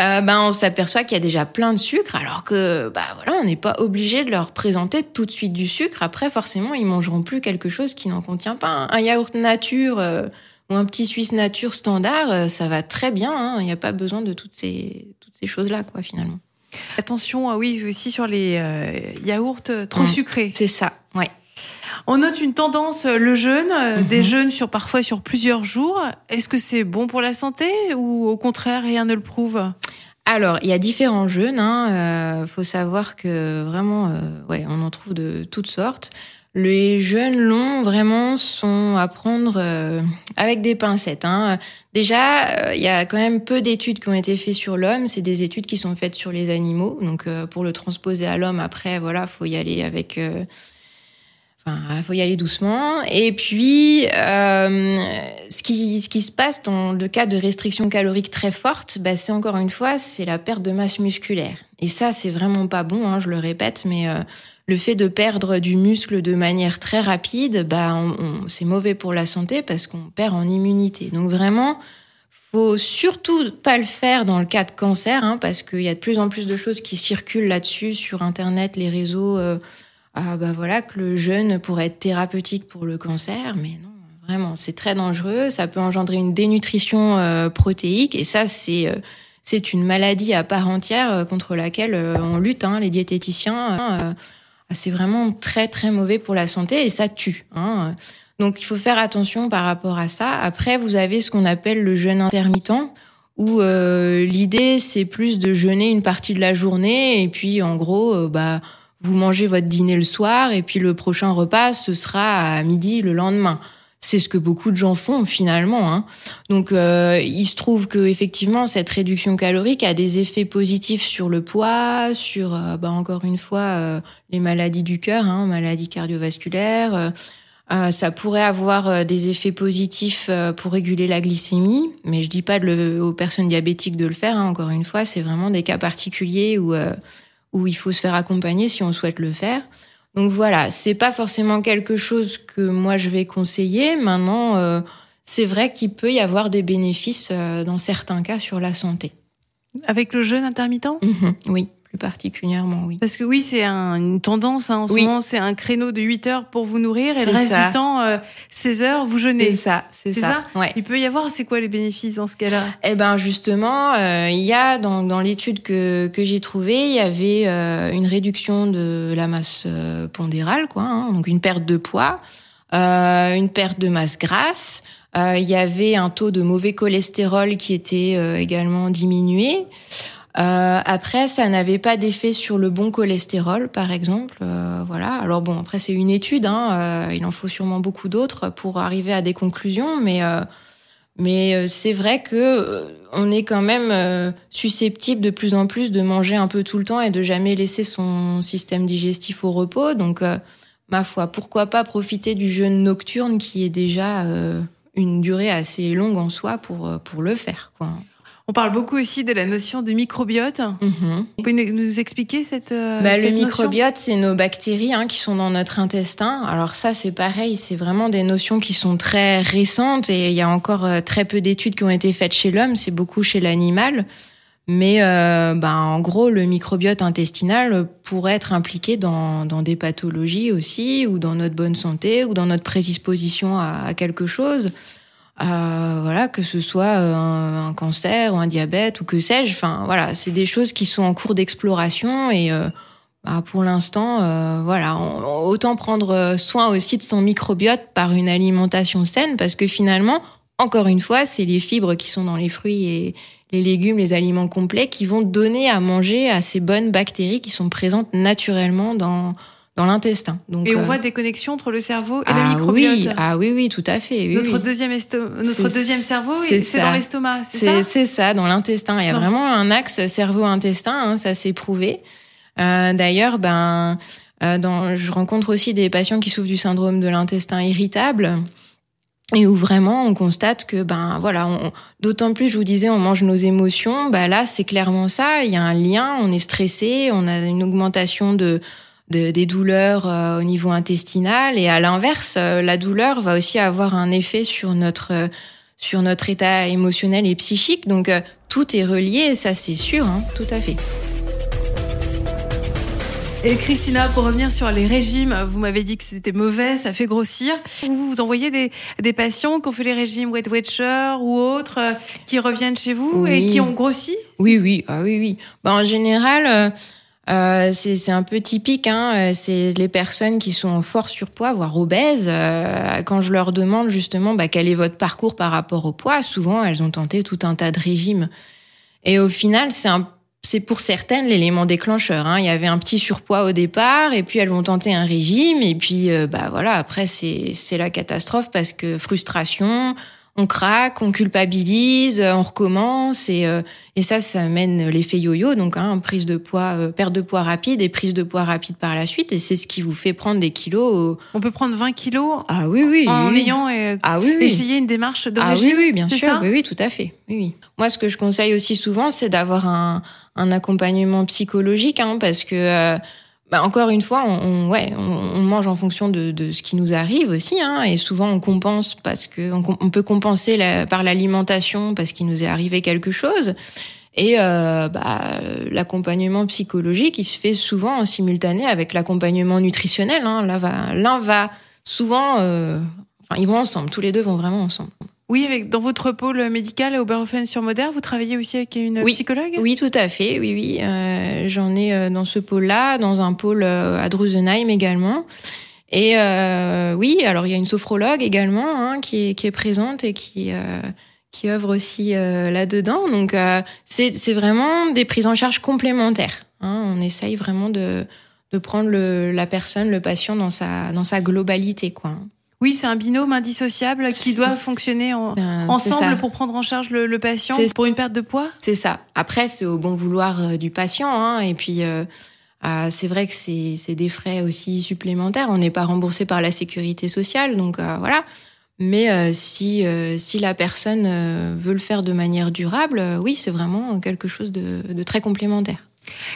euh, ben on s'aperçoit qu'il y a déjà plein de sucre, alors que bah voilà on n'est pas obligé de leur présenter tout de suite du sucre. Après forcément ils mangeront plus quelque chose qui n'en contient pas. Un yaourt nature euh, ou un petit Suisse nature standard, euh, ça va très bien. hein. Il n'y a pas besoin de toutes ces toutes ces choses là quoi finalement. Attention, ah oui, aussi sur les yaourts trop sucrés. C'est ça, ouais. On note une tendance, euh, le jeûne, euh, Mhm. des jeûnes sur parfois sur plusieurs jours. Est-ce que c'est bon pour la santé ou au contraire rien ne le prouve? Alors, il y a différents jeûnes. Hein. Euh, faut savoir que vraiment, euh, ouais, on en trouve de toutes sortes. Les jeûnes longs, vraiment, sont à prendre euh, avec des pincettes. Hein. Déjà, il y a quand même peu d'études qui ont été faites sur l'homme. C'est des études qui sont faites sur les animaux. Donc, pour le transposer à l'homme, après, voilà, faut y aller avec. Enfin, faut y aller doucement. Et puis, euh, ce qui ce qui se passe dans le cas de restrictions caloriques très fortes, bah, c'est encore une fois, c'est la perte de masse musculaire. Et ça, c'est vraiment pas bon. Hein, je le répète, mais euh, le fait de perdre du muscle de manière très rapide, bah, on- c'est mauvais pour la santé parce qu'on perd en immunité. Donc vraiment, faut surtout pas le faire dans le cas de cancer, hein, parce qu'il y a de plus en plus de choses qui circulent là-dessus sur Internet, les réseaux. euh, ah bah voilà que le jeûne pourrait être thérapeutique pour le cancer, mais non, vraiment, c'est très dangereux. Ça peut engendrer une dénutrition euh, protéique, et ça, c'est euh, c'est une maladie à part entière euh, contre laquelle on lutte, hein, les diététiciens. euh, c'est vraiment très très mauvais pour la santé et ça tue. Hein. Donc il faut faire attention par rapport à ça. Après, vous avez ce qu'on appelle le jeûne intermittent, où l'idée c'est plus de jeûner une partie de la journée et puis en gros, euh, bah vous mangez votre dîner le soir et puis le prochain repas ce sera à midi le lendemain. C'est ce que beaucoup de gens font finalement. Hein. Donc, euh, il se trouve que effectivement cette réduction calorique a des effets positifs sur le poids, sur euh, bah, encore une fois euh, les maladies du cœur, hein, maladies cardiovasculaires. euh, euh, ça pourrait avoir des effets positifs pour réguler la glycémie, mais je dis pas de le- aux personnes diabétiques de le faire. hein, encore une fois, c'est vraiment des cas particuliers où où il faut se faire accompagner si on souhaite le faire. Donc voilà, c'est pas forcément quelque chose que moi je vais conseiller. Maintenant, euh, c'est vrai qu'il peut y avoir des bénéfices euh, dans certains cas sur la santé. Avec le jeûne intermittent? Mhm, oui, plus particulièrement, oui. Parce que oui, c'est un- une tendance hein, en ce moment, c'est un créneau de 8 heures pour vous nourrir et le C'est reste ça. du temps, euh, 16 heures, vous C'est jeûnez. ça, c'est C'est ça. Ouais. Il peut y avoir, c'est quoi les bénéfices dans ce cas-là? Eh ben justement, euh, il y a dans, dans l'étude que, que j'ai trouvée, il y avait euh, une réduction de la masse euh, pondérale, quoi, hein, donc une perte de poids, euh, une perte de masse grasse. Euh, il y avait un taux de mauvais cholestérol qui était euh, également diminué. Euh, après, ça n'avait pas d'effet sur le bon cholestérol, par exemple. Euh, voilà. Alors bon, après c'est une étude. Hein, euh, il en faut sûrement beaucoup d'autres pour arriver à des conclusions, mais euh, mais euh, c'est vrai que euh, on est quand même susceptible de plus en plus de manger un peu tout le temps et de jamais laisser son système digestif au repos. Donc ma foi, pourquoi pas profiter du jeûne nocturne qui est déjà une durée assez longue en soi pour, pour le faire. Quoi. On parle beaucoup aussi de la notion de microbiote. Mhm. Vous pouvez nous expliquer cette, euh, bah, Le microbiote, c'est nos bactéries hein, qui sont dans notre intestin. Alors ça, c'est pareil, c'est vraiment des notions qui sont très récentes et il y a encore euh, très peu d'études qui ont été faites chez l'homme, c'est beaucoup chez l'animal. Mais euh, bah, en gros, le microbiote intestinal pourrait être impliqué dans, dans, des pathologies aussi, ou dans notre bonne santé, ou dans notre prédisposition à, à quelque chose. Euh, voilà, que ce soit euh, un, cancer ou un diabète ou que sais-je. Enfin, voilà, c'est des choses qui sont en cours d'exploration et euh, bah, pour l'instant, voilà, autant prendre soin aussi de son microbiote par une alimentation saine parce que finalement, encore une fois, c'est les fibres qui sont dans les fruits et les légumes, les aliments complets qui vont donner à manger à ces bonnes bactéries qui sont présentes naturellement dans dans l'intestin. Donc, et on euh, voit des connexions entre le cerveau et ah, la microbiote. Oui, ah oui, oui, tout à fait. notre deuxième notre deuxième cerveau, c'est dans l'estomac, c'est ça C'est ça, dans l'intestin. Il y a vraiment un axe cerveau-intestin, hein, ça s'est prouvé. Euh, D'ailleurs, ben, euh, dans, je rencontre aussi des patients qui souffrent du syndrome de l'intestin irritable et où vraiment on constate que ben voilà d'autant plus je vous disais on mange nos émotions ben là c'est clairement ça il y a un lien on est stressé on a une augmentation de des douleurs euh, au niveau intestinal. Et à l'inverse, euh, la douleur va aussi avoir un effet sur notre euh, sur notre état émotionnel et psychique. Donc tout est relié, ça c'est sûr, hein, tout à fait. Et Christina, pour revenir sur les régimes, vous m'avez dit que c'était mauvais, ça fait grossir. Vous vous envoyez des, des patients qui ont fait les régimes Weight Watcher ou autres, qui reviennent chez vous et qui ont grossi? Oui, oui, ah oui, oui. Ben, en général, euh, c'est un peu typique, hein, euh, c'est les personnes qui sont en fort surpoids, voire obèses. Euh, quand je leur demande justement bah, quel est votre parcours par rapport au poids, souvent elles ont tenté tout un tas de régimes. Et au final, c'est c'est pour certaines l'élément déclencheur. Hein. Il y avait un petit surpoids au départ, et puis elles vont tenter un régime, et puis bah voilà, après c'est la catastrophe parce que frustration, on craque, on culpabilise, on recommence et, euh, et ça, ça amène l'effet yo-yo, donc hein, prise de poids, euh, perte de poids rapide et prise de poids rapide par la suite et c'est ce qui vous fait prendre des kilos. On peut prendre 20 kilos ah oui oui en ayant euh, ah, oui, essayé une démarche de ah, oui oui bien sûr oui, oui tout à fait oui, oui. Moi ce que je conseille aussi souvent c'est d'avoir un, un accompagnement psychologique hein, parce que bah, encore une fois, on, ouais, on, mange en fonction de, ce qui nous arrive aussi, hein, et souvent on compense parce que on, peut compenser par l'alimentation parce qu'il nous est arrivé quelque chose. Et euh, bah, l'accompagnement psychologique, il se fait souvent en simultané avec l'accompagnement nutritionnel. Hein. Va, l'un va souvent, euh, enfin, ils vont ensemble. Tous les deux vont vraiment ensemble. Oui, avec, dans votre pôle médical à Oberhofen-sur-Moder, vous travaillez aussi avec une psychologue? Oui, tout à fait. Oui, oui. Euh, J'en ai euh, dans ce pôle-là, dans un pôle euh, à Drusenheim également. Et euh, oui, alors il y a une sophrologue également hein, qui, est, qui est présente et qui euh, qui œuvre aussi là-dedans. Donc c'est vraiment des prises en charge complémentaires. Hein. On essaye vraiment de de prendre le, la personne, le patient dans sa dans sa globalité, quoi. Oui, c'est un binôme indissociable qui doit fonctionner ensemble pour prendre en charge le, patient pour une perte de poids? C'est ça. Après, c'est au bon vouloir euh, du patient. Hein, et puis, euh, euh, c'est vrai que c'est des frais aussi supplémentaires. On n'est pas remboursé par la sécurité sociale, donc voilà. Mais si si la personne veut le faire de manière durable, oui, c'est vraiment quelque chose de très complémentaire.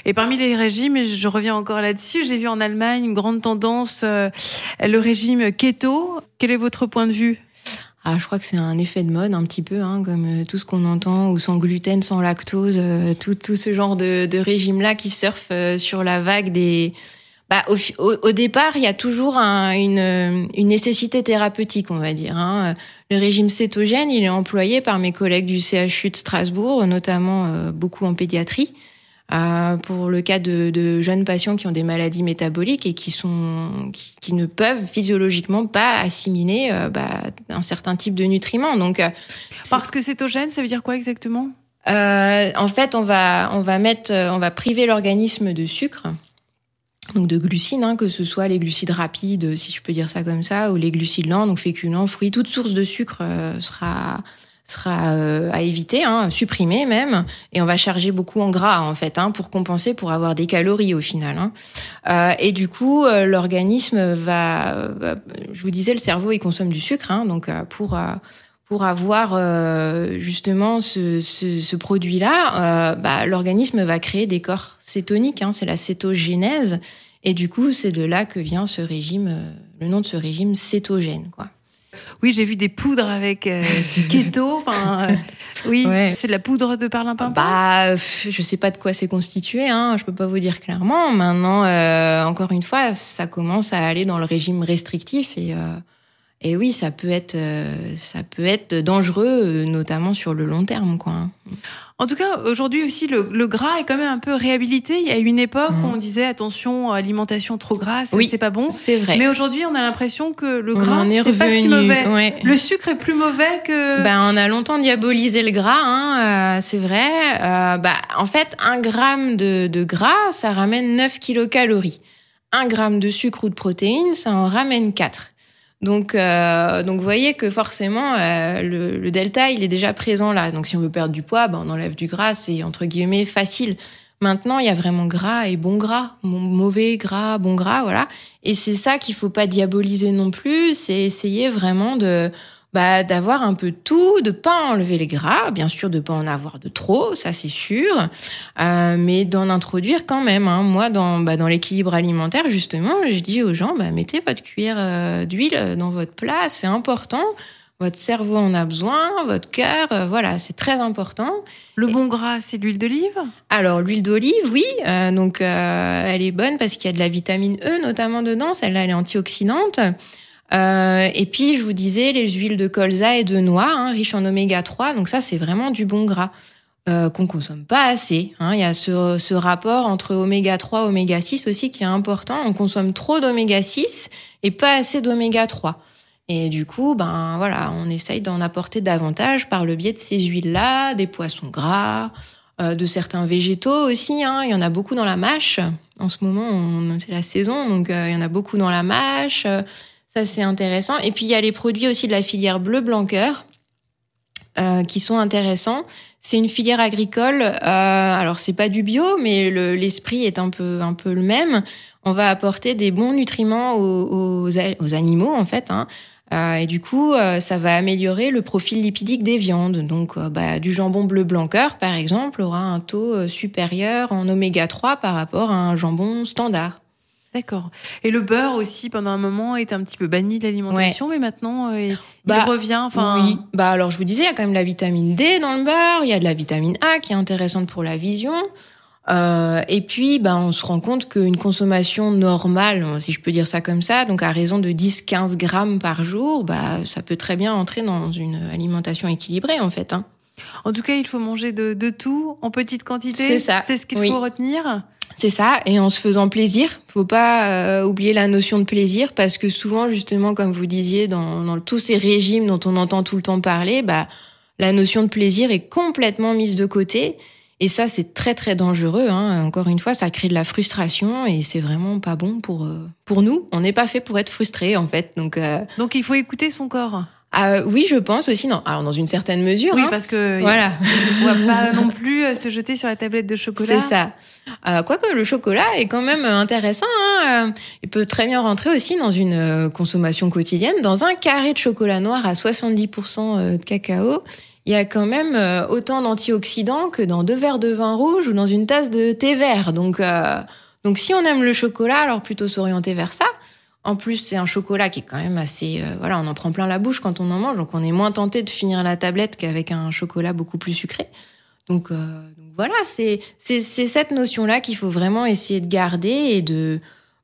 Et parmi les régimes, et je reviens encore là-dessus, j'ai vu en Allemagne une grande tendance, euh, le régime keto. Quel est votre point de vue? Ah, je crois que c'est un effet de mode un petit peu, hein, comme euh, tout ce qu'on entend, ou sans gluten, sans lactose, euh, tout, ce genre de, de régime-là qui surfe sur la vague des... Bah, au, départ, il y a toujours un, une, une, nécessité thérapeutique, on va dire. Hein. Le régime cétogène, il est employé par mes collègues du CHU de Strasbourg, notamment beaucoup en pédiatrie. Euh, pour le cas de, de, jeunes patients qui ont des maladies métaboliques et qui sont qui, ne peuvent physiologiquement pas assimiler euh, bah, un certain type de nutriments. Donc euh, parce que cétogène, ça veut dire quoi exactement? En fait, on va on va mettre on va priver l'organisme de sucre. Donc de glucides, hein, que ce soit les glucides rapides, si je peux dire ça comme ça, ou les glucides lents, donc féculents, fruits, toute source de sucre sera sera euh, à éviter, hein, supprimer même, et on va charger beaucoup en gras en fait hein, pour compenser, pour avoir des calories au final. Hein. Euh, et du coup, euh, l'organisme va, je vous disais, le cerveau il consomme du sucre, hein, donc euh, pour euh, pour avoir justement ce, ce, ce produit-là, bah, l'organisme va créer des corps cétoniques, hein, c'est la cétogénèse, et du coup, c'est de là que vient ce régime, le nom de ce régime cétogène, quoi. Oui, j'ai vu des poudres avec euh, keto. Enfin, euh, oui, ouais. c'est de la poudre de perlimpinpin. Bah, je sais pas de quoi c'est constitué. Hein, je peux pas vous dire clairement. Maintenant, euh, encore une fois, ça commence à aller dans le régime restrictif et et oui, ça peut être ça peut être dangereux, notamment sur le long terme, quoi. En tout cas, aujourd'hui aussi, le, le, gras est quand même un peu réhabilité. Il y a eu une époque mmh. où on disait attention, alimentation trop grasse, oui, c'est pas bon. C'est vrai. Mais aujourd'hui, on a l'impression que le gras, c'est pas si mauvais. Ouais. Le sucre est plus mauvais que. Ben, on a longtemps diabolisé le gras, hein, euh, c'est vrai. Euh, bah, en fait, un gramme de, de gras, ça ramène 9 kilocalories. Un gramme de sucre ou de protéines, ça en ramène 4. Donc, euh, donc vous voyez que forcément euh, le, le, delta il est déjà présent là. Donc si on veut perdre du poids, ben, on enlève du gras, c'est entre guillemets facile. Maintenant, il y a vraiment gras et bon gras, mauvais gras, bon gras, voilà. Et c'est ça qu'il faut pas diaboliser non plus. C'est essayer vraiment de bah, d'avoir un peu tout, de pas enlever les gras, bien sûr de pas en avoir de trop, ça c'est sûr, euh, mais d'en introduire quand même. Hein. Moi, dans, bah, dans l'équilibre alimentaire, justement, je dis aux gens, bah, mettez votre cuillère euh, d'huile dans votre plat, c'est important. Votre cerveau en a besoin, votre cœur, euh, voilà, c'est très important. Le bon gras, c'est l'huile d'olive? Alors l'huile d'olive, oui, euh, donc elle est bonne parce qu'il y a de la vitamine E notamment dedans. Celle-là, elle est antioxydante. Euh, et puis, je vous disais, les huiles de colza et de noix, hein, riches en oméga 3. Donc ça, c'est vraiment du bon gras euh, qu'on consomme pas assez. Hein. Il y a ce, rapport entre oméga 3 et oméga 6 aussi qui est important. On consomme trop d'oméga 6 et pas assez d'oméga 3. Et du coup, ben voilà, on essaye d'en apporter davantage par le biais de ces huiles-là, des poissons gras, euh, de certains végétaux aussi. Hein. Il y en a beaucoup dans la mâche. En ce moment, c'est la saison, donc euh, il y en a beaucoup dans la mâche. Ça, c'est intéressant. Et puis, il y a les produits aussi de la filière bleu blanqueur euh, qui sont intéressants. C'est une filière agricole. Euh, alors, c'est pas du bio, mais l'esprit le, est un peu, un peu le même. On va apporter des bons nutriments aux, aux, aux animaux, en fait. Hein. Euh, et du coup, euh, ça va améliorer le profil lipidique des viandes. Donc, euh, bah, du jambon bleu blanqueur, par exemple, aura un taux supérieur en oméga 3 par rapport à un jambon standard. D'accord. Et le beurre aussi, pendant un moment, était un petit peu banni de l'alimentation, ouais. mais maintenant, euh, il, bah, revient. Enfin, oui. Bah alors, je vous disais, il y a quand même la vitamine D dans le beurre, il y a de la vitamine A qui est intéressante pour la vision. Euh, et puis, bah, on se rend compte qu'une consommation normale, si je peux dire ça comme ça, donc à raison de 10-15 grammes par jour, bah, ça peut très bien entrer dans une alimentation équilibrée, en fait. Hein. En tout cas, il faut manger de, de tout en petite quantité. C'est ça. C'est ce qu'il oui. faut retenir. C'est ça, et en se faisant plaisir. Faut pas euh, oublier la notion de plaisir parce que souvent, justement, comme vous disiez, dans, dans, tous ces régimes dont on entend tout le temps parler, bah, la notion de plaisir est complètement mise de côté. Et ça, c'est très très dangereux. Hein. Encore une fois, ça crée de la frustration et c'est vraiment pas bon pour euh, pour nous. On n'est pas fait pour être frustré en fait. Donc euh... donc il faut écouter son corps. Euh, oui, je pense aussi. Non, alors dans une certaine mesure. Oui, hein. parce que voilà, on va pas non plus se jeter sur la tablette de chocolat. C'est ça. Euh, quoique le chocolat est quand même intéressant. Hein. Il peut très bien rentrer aussi dans une euh, consommation quotidienne. Dans un carré de chocolat noir à 70% de cacao, il y a quand même euh, autant d'antioxydants que dans deux verres de vin rouge ou dans une tasse de thé vert. Donc, euh, donc si on aime le chocolat, alors plutôt s'orienter vers ça. En plus, c'est un chocolat qui est quand même assez, euh, voilà, on en prend plein la bouche quand on en mange, donc on est moins tenté de finir la tablette qu'avec un chocolat beaucoup plus sucré. Donc, euh, donc voilà, c'est c'est cette notion-là qu'il faut vraiment essayer de garder et de,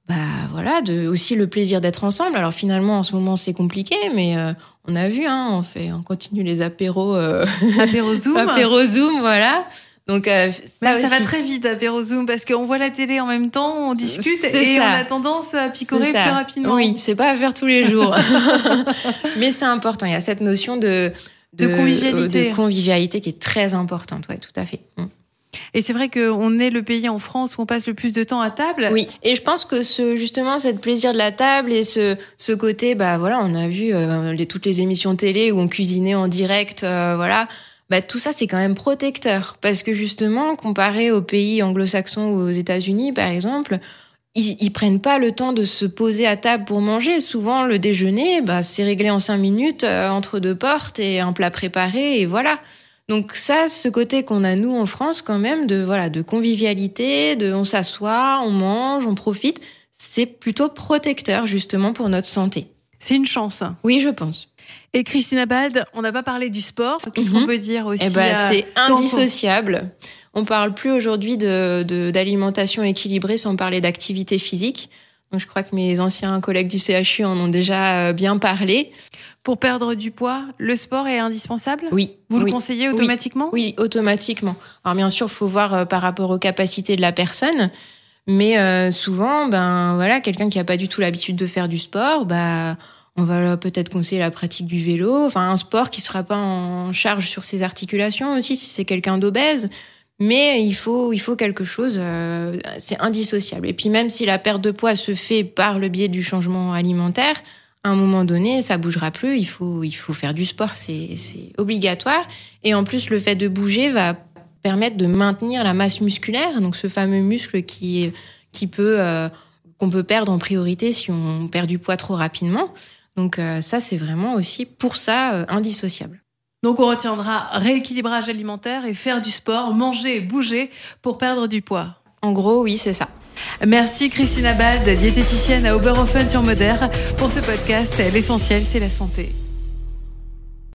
bah voilà, de aussi le plaisir d'être ensemble. Alors finalement, en ce moment, c'est compliqué, mais euh, on a vu, hein, on fait, on continue les apéros, euh... apéro zoom, apéro zoom, voilà. Donc euh, ça, ça va très vite apéro zoom parce qu'on voit la télé en même temps, on discute et ça. on a tendance à picorer plus rapidement. Oui, c'est pas à faire tous les jours, mais c'est important. Il y a cette notion de de, de convivialité. de convivialité qui est très importante, ouais, tout à fait. Mm. Et c'est vrai qu'on est le pays en France où on passe le plus de temps à table. Oui, et je pense que ce justement cette plaisir de la table et ce ce côté bah voilà, on a vu euh, les toutes les émissions télé où on cuisinait en direct euh, voilà. Bah, tout ça, c'est quand même protecteur. Parce que justement, comparé aux pays anglo-saxons ou aux États-Unis, par exemple, ils, ils, prennent pas le temps de se poser à table pour manger. Souvent, le déjeuner, bah, c'est réglé en cinq minutes euh, entre deux portes et un plat préparé, et voilà. Donc ça, ce côté qu'on a nous en France quand même de voilà de convivialité, de on s'assoit, on mange, on profite, c'est plutôt protecteur justement pour notre santé. C'est une chance. Oui, je pense. Et Christina Bald, on n'a pas parlé du sport. Qu'est-ce qu'on peut dire aussi eh ben, C'est indissociable. On parle plus aujourd'hui de d'alimentation équilibrée sans parler d'activité physique. Donc je crois que mes anciens collègues du CHU en ont déjà euh, bien parlé. Pour perdre du poids, le sport est indispensable? Oui. Vous oui. le conseillez automatiquement? Oui. oui, automatiquement. Alors bien sûr, il faut voir euh, par rapport aux capacités de la personne. Mais euh, souvent, ben voilà, quelqu'un qui a pas du tout l'habitude de faire du sport, bah on va peut-être conseiller la pratique du vélo, enfin un sport qui sera pas en charge sur ses articulations aussi si c'est quelqu'un d'obèse. Mais il faut, il faut quelque chose, euh, c'est indissociable. Et puis même si la perte de poids se fait par le biais du changement alimentaire, à un moment donné, ça bougera plus. Il faut, il faut faire du sport, c'est, c'est obligatoire. Et en plus, le fait de bouger va permettre de maintenir la masse musculaire, donc ce fameux muscle qui, qui peut, euh, qu'on peut perdre en priorité si on perd du poids trop rapidement. Donc euh, ça, c'est vraiment aussi pour ça euh, indissociable. Donc on retiendra rééquilibrage alimentaire et faire du sport, manger et bouger pour perdre du poids. En gros, oui, c'est ça. Merci Christina Bald, diététicienne à Oberhofen sur Moder pour ce podcast. L'essentiel, c'est la santé.